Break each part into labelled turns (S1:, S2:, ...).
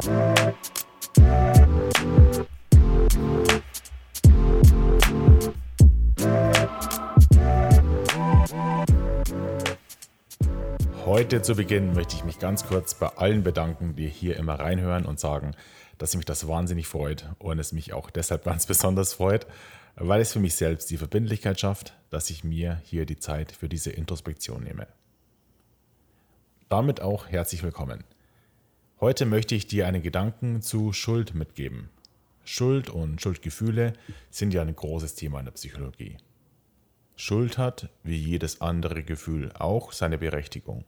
S1: Heute zu Beginn möchte ich mich ganz kurz bei allen bedanken, die hier immer reinhören und sagen, dass mich das wahnsinnig freut und es mich auch deshalb ganz besonders freut, weil es für mich selbst die Verbindlichkeit schafft, dass ich mir hier die Zeit für diese Introspektion nehme. Damit auch herzlich willkommen. Heute möchte ich dir einen Gedanken zu Schuld mitgeben. Schuld und Schuldgefühle sind ja ein großes Thema in der Psychologie. Schuld hat, wie jedes andere Gefühl, auch seine Berechtigung.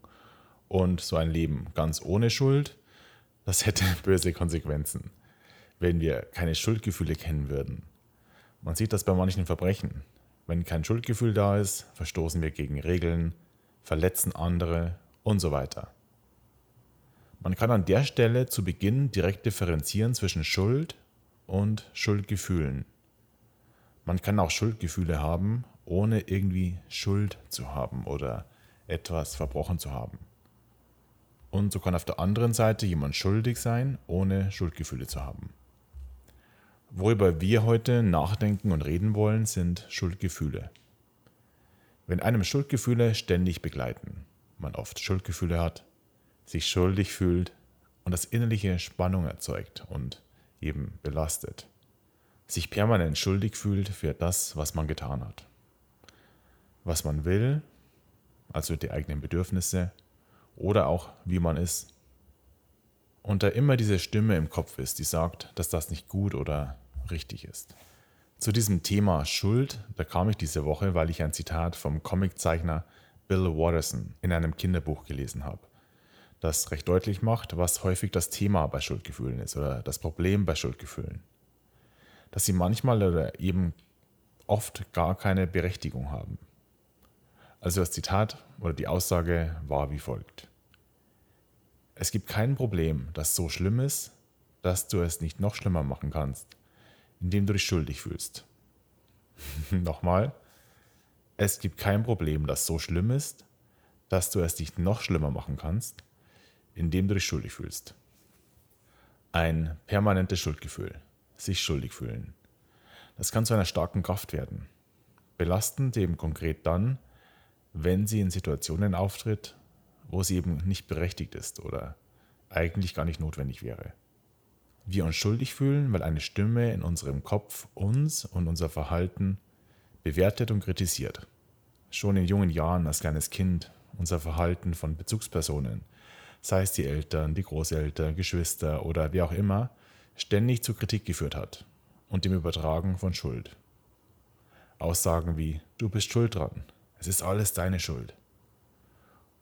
S1: Und so ein Leben ganz ohne Schuld, das hätte böse Konsequenzen, wenn wir keine Schuldgefühle kennen würden. Man sieht das bei manchen Verbrechen. Wenn kein Schuldgefühl da ist, verstoßen wir gegen Regeln, verletzen andere und so weiter. Man kann an der Stelle zu Beginn direkt differenzieren zwischen Schuld und Schuldgefühlen. Man kann auch Schuldgefühle haben, ohne irgendwie Schuld zu haben oder etwas verbrochen zu haben. Und so kann auf der anderen Seite jemand schuldig sein, ohne Schuldgefühle zu haben. Worüber wir heute nachdenken und reden wollen, sind Schuldgefühle. Wenn einem Schuldgefühle ständig begleiten, man oft Schuldgefühle hat, sich schuldig fühlt und das innerliche Spannung erzeugt und eben belastet, sich permanent schuldig fühlt für das, was man getan hat. Was man will, also die eigenen Bedürfnisse, oder auch wie man ist. Und da immer diese Stimme im Kopf ist, die sagt, dass das nicht gut oder richtig ist. Zu diesem Thema Schuld, da kam ich diese Woche, weil ich ein Zitat vom Comiczeichner Bill Watterson in einem Kinderbuch gelesen habe, das recht deutlich macht, was häufig das Thema bei Schuldgefühlen ist oder das Problem bei Schuldgefühlen. Dass sie manchmal oder eben oft gar keine Berechtigung haben. Also das Zitat oder die Aussage war wie folgt. Es gibt kein Problem, das so schlimm ist, dass du es nicht noch schlimmer machen kannst, indem du dich schuldig fühlst. Nochmal. Es gibt kein Problem, das so schlimm ist, dass du es nicht noch schlimmer machen kannst, indem du dich schuldig fühlst. Ein permanentes Schuldgefühl, sich schuldig fühlen. Das kann zu einer starken Kraft werden. Belastend eben konkret dann, wenn sie in Situationen auftritt, wo sie eben nicht berechtigt ist oder eigentlich gar nicht notwendig wäre. Wir uns schuldig fühlen, weil eine Stimme in unserem Kopf uns und unser Verhalten bewertet und kritisiert. Schon in jungen Jahren als kleines Kind unser Verhalten von Bezugspersonen, sei es die Eltern, die Großeltern, Geschwister oder wer auch immer, ständig zur Kritik geführt hat und dem Übertragen von Schuld. Aussagen wie du bist schuld dran, es ist alles deine Schuld.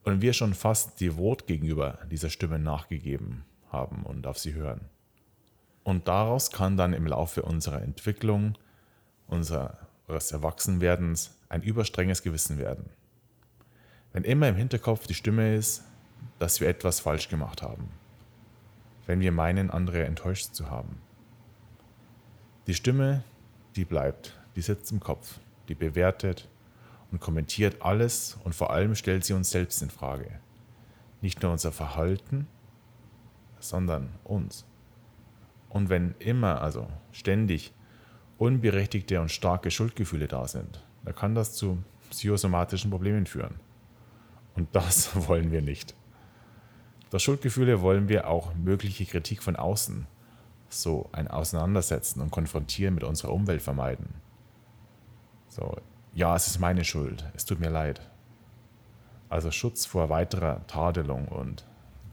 S1: Und wir schon fast devot gegenüber dieser Stimme nachgegeben haben und auf sie hören. Und daraus kann dann im Laufe unserer Entwicklung, unseres Erwachsenwerdens, ein überstrenges Gewissen werden. Wenn immer im Hinterkopf die Stimme ist, dass wir etwas falsch gemacht haben. Wenn wir meinen, andere enttäuscht zu haben. Die Stimme, die bleibt, die sitzt im Kopf, die bewertet, und kommentiert alles und vor allem stellt sie uns selbst in Frage. Nicht nur unser Verhalten, sondern uns. Und wenn immer, also ständig, unberechtigte und starke Schuldgefühle da sind, dann kann das zu psychosomatischen Problemen führen. Und das wollen wir nicht. Durch Schuldgefühle wollen wir auch mögliche Kritik von außen, so ein Auseinandersetzen und Konfrontieren mit unserer Umwelt vermeiden. So, ja, es ist meine Schuld, es tut mir leid. Also Schutz vor weiterer Tadelung und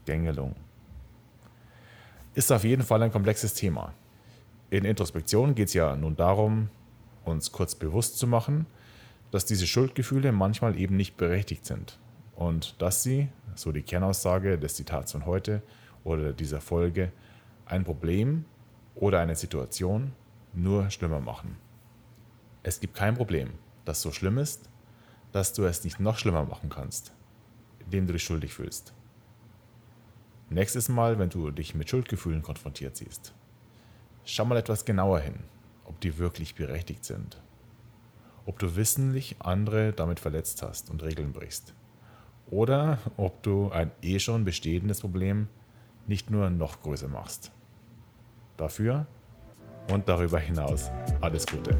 S1: Gängelung. Ist auf jeden Fall ein komplexes Thema. In Introspektion geht es ja nun darum, uns kurz bewusst zu machen, dass diese Schuldgefühle manchmal eben nicht berechtigt sind und dass sie, so die Kernaussage des Zitats von heute oder dieser Folge, ein Problem oder eine Situation nur schlimmer machen. Es gibt kein Problem, das so schlimm ist, dass du es nicht noch schlimmer machen kannst, indem du dich schuldig fühlst. Nächstes Mal, wenn du dich mit Schuldgefühlen konfrontiert siehst, schau mal etwas genauer hin, ob die wirklich berechtigt sind. Ob du wissentlich andere damit verletzt hast und Regeln brichst. Oder ob du ein eh schon bestehendes Problem nicht nur noch größer machst. Dafür und darüber hinaus alles Gute.